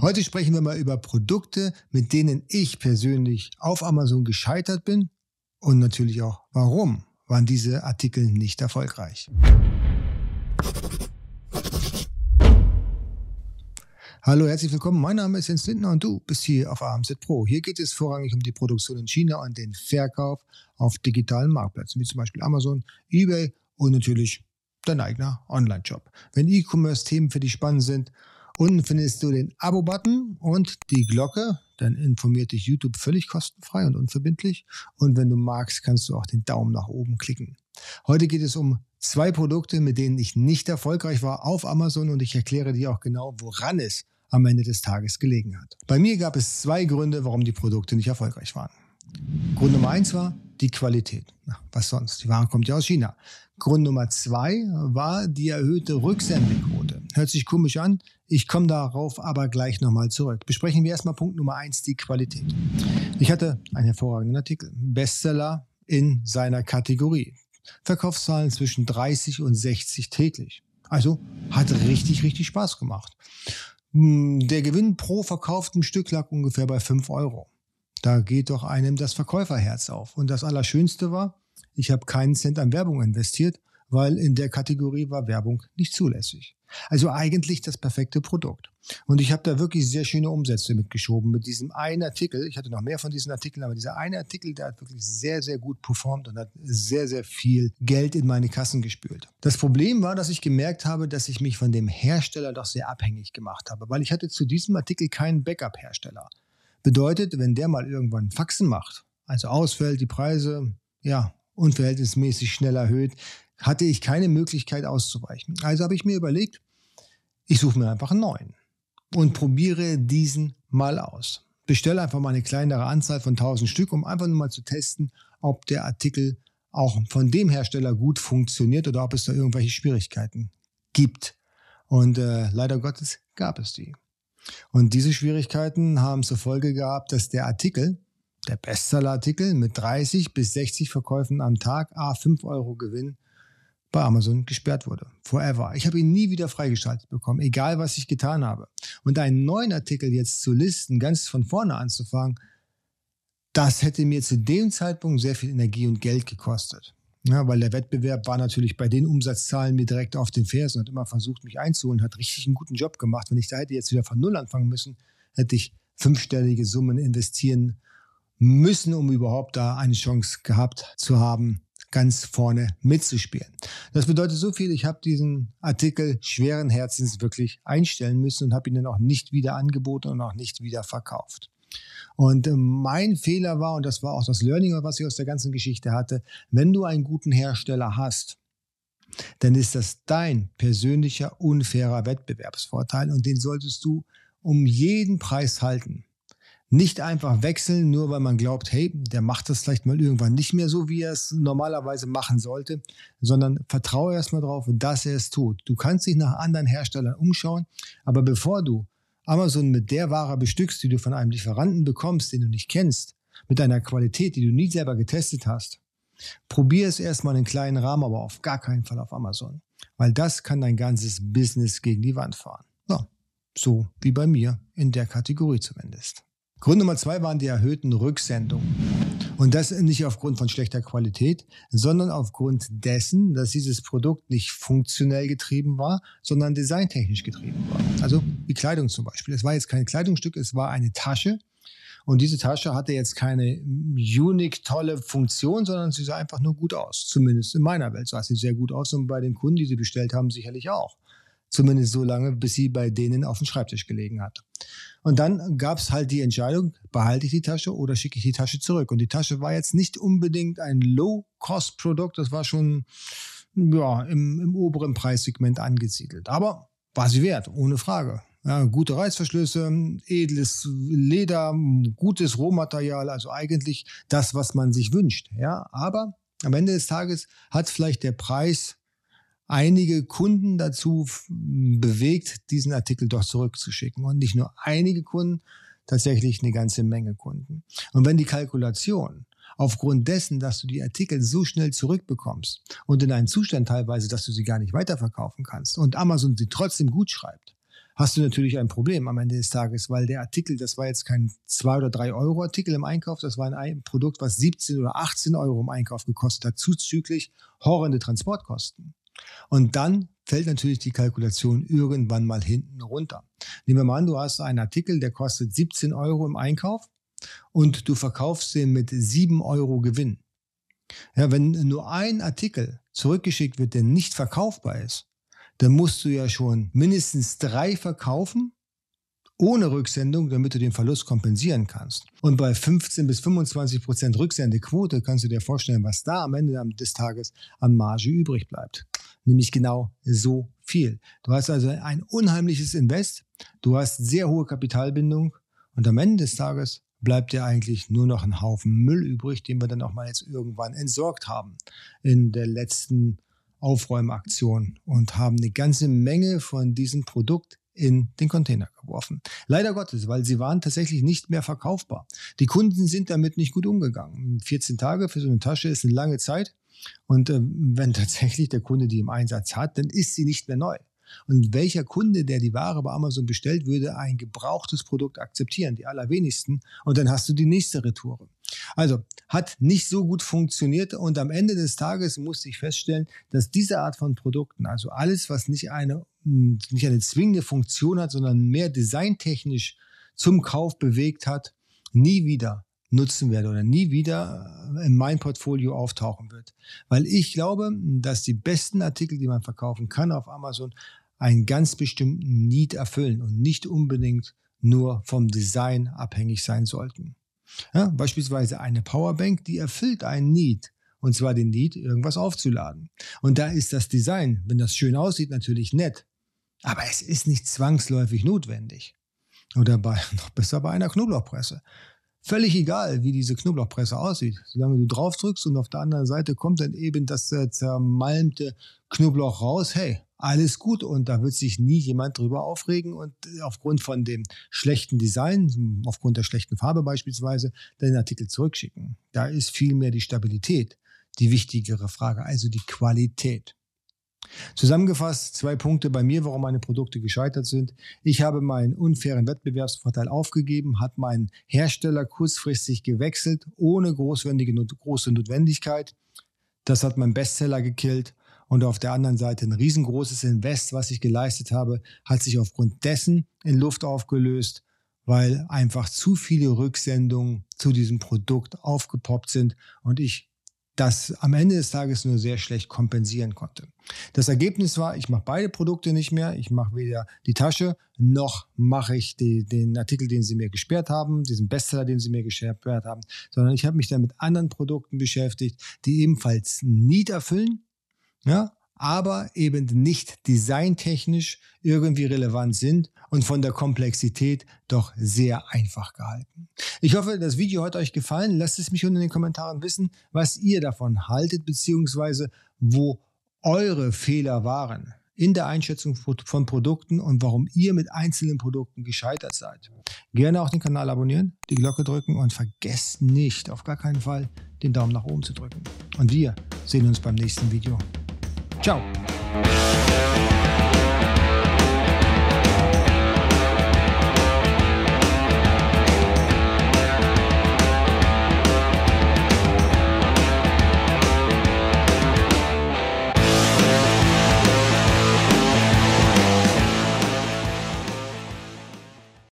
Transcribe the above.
Heute sprechen wir mal über Produkte, mit denen ich persönlich auf Amazon gescheitert bin und natürlich auch warum waren diese Artikel nicht erfolgreich. Hallo, herzlich willkommen. Mein Name ist Jens Lindner und du bist hier auf AMZ Pro. Hier geht es vorrangig um die Produktion in China und den Verkauf auf digitalen Marktplätzen, wie zum Beispiel Amazon, eBay und natürlich dein eigener Online-Shop. Wenn E-Commerce-Themen für dich spannend sind, Unten findest du den Abo-Button und die Glocke. Dann informiert dich YouTube völlig kostenfrei und unverbindlich. Und wenn du magst, kannst du auch den Daumen nach oben klicken. Heute geht es um zwei Produkte, mit denen ich nicht erfolgreich war auf Amazon und ich erkläre dir auch genau, woran es am Ende des Tages gelegen hat. Bei mir gab es zwei Gründe, warum die Produkte nicht erfolgreich waren. Grund Nummer eins war die Qualität. Na, was sonst? Die Ware kommt ja aus China. Grund Nummer zwei war die erhöhte Rücksendequote. Hört sich komisch an, ich komme darauf aber gleich nochmal zurück. Besprechen wir erstmal Punkt Nummer eins, die Qualität. Ich hatte einen hervorragenden Artikel. Bestseller in seiner Kategorie. Verkaufszahlen zwischen 30 und 60 täglich. Also hat richtig, richtig Spaß gemacht. Hm, der Gewinn pro verkauftem Stück lag ungefähr bei 5 Euro. Da geht doch einem das Verkäuferherz auf. Und das Allerschönste war, ich habe keinen Cent an Werbung investiert, weil in der Kategorie war Werbung nicht zulässig. Also eigentlich das perfekte Produkt. Und ich habe da wirklich sehr schöne Umsätze mitgeschoben mit diesem einen Artikel. Ich hatte noch mehr von diesen Artikeln, aber dieser eine Artikel, der hat wirklich sehr, sehr gut performt und hat sehr, sehr viel Geld in meine Kassen gespült. Das Problem war, dass ich gemerkt habe, dass ich mich von dem Hersteller doch sehr abhängig gemacht habe, weil ich hatte zu diesem Artikel keinen Backup-Hersteller. Bedeutet, wenn der mal irgendwann Faxen macht, also ausfällt, die Preise, ja, unverhältnismäßig schnell erhöht, hatte ich keine Möglichkeit auszuweichen. Also habe ich mir überlegt, ich suche mir einfach einen neuen und probiere diesen mal aus. Bestelle einfach mal eine kleinere Anzahl von 1000 Stück, um einfach nur mal zu testen, ob der Artikel auch von dem Hersteller gut funktioniert oder ob es da irgendwelche Schwierigkeiten gibt. Und äh, leider Gottes gab es die. Und diese Schwierigkeiten haben zur Folge gehabt, dass der Artikel, der Bestsellerartikel mit 30 bis 60 Verkäufen am Tag, a 5 Euro Gewinn, bei Amazon gesperrt wurde. Forever. Ich habe ihn nie wieder freigeschaltet bekommen, egal was ich getan habe. Und einen neuen Artikel jetzt zu listen, ganz von vorne anzufangen, das hätte mir zu dem Zeitpunkt sehr viel Energie und Geld gekostet. Ja, weil der Wettbewerb war natürlich bei den Umsatzzahlen mir direkt auf den Fersen und immer versucht, mich einzuholen, hat richtig einen guten Job gemacht. Wenn ich da hätte jetzt wieder von Null anfangen müssen, hätte ich fünfstellige Summen investieren müssen, um überhaupt da eine Chance gehabt zu haben, ganz vorne mitzuspielen. Das bedeutet so viel, ich habe diesen Artikel schweren Herzens wirklich einstellen müssen und habe ihn dann auch nicht wieder angeboten und auch nicht wieder verkauft. Und äh, mein Fehler war, und das war auch das Learning, was ich aus der ganzen Geschichte hatte, wenn du einen guten Hersteller hast, dann ist das dein persönlicher unfairer Wettbewerbsvorteil und den solltest du um jeden Preis halten. Nicht einfach wechseln, nur weil man glaubt, hey, der macht das vielleicht mal irgendwann nicht mehr so, wie er es normalerweise machen sollte, sondern vertraue erstmal darauf, dass er es tut. Du kannst dich nach anderen Herstellern umschauen, aber bevor du Amazon mit der Ware bestückst, die du von einem Lieferanten bekommst, den du nicht kennst, mit einer Qualität, die du nie selber getestet hast, probier es erstmal in kleinen Rahmen, aber auf gar keinen Fall auf Amazon, weil das kann dein ganzes Business gegen die Wand fahren. So wie bei mir in der Kategorie zumindest. Grund Nummer zwei waren die erhöhten Rücksendungen. Und das nicht aufgrund von schlechter Qualität, sondern aufgrund dessen, dass dieses Produkt nicht funktionell getrieben war, sondern designtechnisch getrieben war. Also wie Kleidung zum Beispiel. Es war jetzt kein Kleidungsstück, es war eine Tasche. Und diese Tasche hatte jetzt keine unique, tolle Funktion, sondern sie sah einfach nur gut aus. Zumindest in meiner Welt sah sie sehr gut aus und bei den Kunden, die sie bestellt haben, sicherlich auch. Zumindest so lange, bis sie bei denen auf dem Schreibtisch gelegen hat. Und dann gab es halt die Entscheidung, behalte ich die Tasche oder schicke ich die Tasche zurück. Und die Tasche war jetzt nicht unbedingt ein Low-Cost-Produkt, das war schon ja, im, im oberen Preissegment angesiedelt. Aber war sie wert, ohne Frage. Ja, gute Reißverschlüsse, edles Leder, gutes Rohmaterial, also eigentlich das, was man sich wünscht. Ja, aber am Ende des Tages hat vielleicht der Preis einige Kunden dazu bewegt, diesen Artikel doch zurückzuschicken. Und nicht nur einige Kunden, tatsächlich eine ganze Menge Kunden. Und wenn die Kalkulation aufgrund dessen, dass du die Artikel so schnell zurückbekommst und in einen Zustand teilweise, dass du sie gar nicht weiterverkaufen kannst und Amazon sie trotzdem gut schreibt, hast du natürlich ein Problem am Ende des Tages, weil der Artikel, das war jetzt kein 2 oder 3 Euro Artikel im Einkauf, das war ein Produkt, was 17 oder 18 Euro im Einkauf gekostet hat, zuzüglich horrende Transportkosten. Und dann fällt natürlich die Kalkulation irgendwann mal hinten runter. Nehmen wir mal an, du hast einen Artikel, der kostet 17 Euro im Einkauf und du verkaufst den mit 7 Euro Gewinn. Ja, wenn nur ein Artikel zurückgeschickt wird, der nicht verkaufbar ist, dann musst du ja schon mindestens drei verkaufen ohne Rücksendung, damit du den Verlust kompensieren kannst. Und bei 15 bis 25 Prozent Rücksendequote kannst du dir vorstellen, was da am Ende des Tages an Marge übrig bleibt. Nämlich genau so viel. Du hast also ein unheimliches Invest, du hast sehr hohe Kapitalbindung und am Ende des Tages bleibt dir eigentlich nur noch ein Haufen Müll übrig, den wir dann auch mal jetzt irgendwann entsorgt haben in der letzten Aufräumaktion und haben eine ganze Menge von diesem Produkt in den Container geworfen. Leider Gottes, weil sie waren tatsächlich nicht mehr verkaufbar. Die Kunden sind damit nicht gut umgegangen. 14 Tage für so eine Tasche ist eine lange Zeit. Und äh, wenn tatsächlich der Kunde die im Einsatz hat, dann ist sie nicht mehr neu. Und welcher Kunde, der die Ware bei Amazon bestellt, würde ein gebrauchtes Produkt akzeptieren? Die allerwenigsten. Und dann hast du die nächste Retoure. Also hat nicht so gut funktioniert und am Ende des Tages musste ich feststellen, dass diese Art von Produkten, also alles, was nicht eine, nicht eine zwingende Funktion hat, sondern mehr designtechnisch zum Kauf bewegt hat, nie wieder nutzen werde oder nie wieder in mein Portfolio auftauchen wird. Weil ich glaube, dass die besten Artikel, die man verkaufen kann auf Amazon, einen ganz bestimmten Need erfüllen und nicht unbedingt nur vom Design abhängig sein sollten. Ja, beispielsweise eine Powerbank, die erfüllt einen Need. Und zwar den Need, irgendwas aufzuladen. Und da ist das Design, wenn das schön aussieht, natürlich nett. Aber es ist nicht zwangsläufig notwendig. Oder bei, noch besser bei einer Knoblauchpresse. Völlig egal, wie diese Knoblauchpresse aussieht. Solange du drauf drückst und auf der anderen Seite kommt dann eben das äh, zermalmte Knoblauch raus. Hey, alles gut und da wird sich nie jemand drüber aufregen und äh, aufgrund von dem schlechten Design, aufgrund der schlechten Farbe beispielsweise, den Artikel zurückschicken. Da ist vielmehr die Stabilität die wichtigere Frage, also die Qualität. Zusammengefasst zwei Punkte bei mir, warum meine Produkte gescheitert sind. Ich habe meinen unfairen Wettbewerbsvorteil aufgegeben, hat meinen Hersteller kurzfristig gewechselt, ohne großwendige, große Notwendigkeit. Das hat meinen Bestseller gekillt. Und auf der anderen Seite ein riesengroßes Invest, was ich geleistet habe, hat sich aufgrund dessen in Luft aufgelöst, weil einfach zu viele Rücksendungen zu diesem Produkt aufgepoppt sind und ich das am Ende des Tages nur sehr schlecht kompensieren konnte. Das Ergebnis war, ich mache beide Produkte nicht mehr. Ich mache weder die Tasche, noch mache ich die, den Artikel, den sie mir gesperrt haben, diesen Bestseller, den sie mir gesperrt haben, sondern ich habe mich dann mit anderen Produkten beschäftigt, die ebenfalls Need erfüllen, ja, aber eben nicht designtechnisch irgendwie relevant sind und von der Komplexität doch sehr einfach gehalten. Ich hoffe, das Video hat euch gefallen. Lasst es mich unten in den Kommentaren wissen, was ihr davon haltet, beziehungsweise wo eure Fehler waren in der Einschätzung von Produkten und warum ihr mit einzelnen Produkten gescheitert seid. Gerne auch den Kanal abonnieren, die Glocke drücken und vergesst nicht, auf gar keinen Fall, den Daumen nach oben zu drücken. Und wir sehen uns beim nächsten Video. Tchau.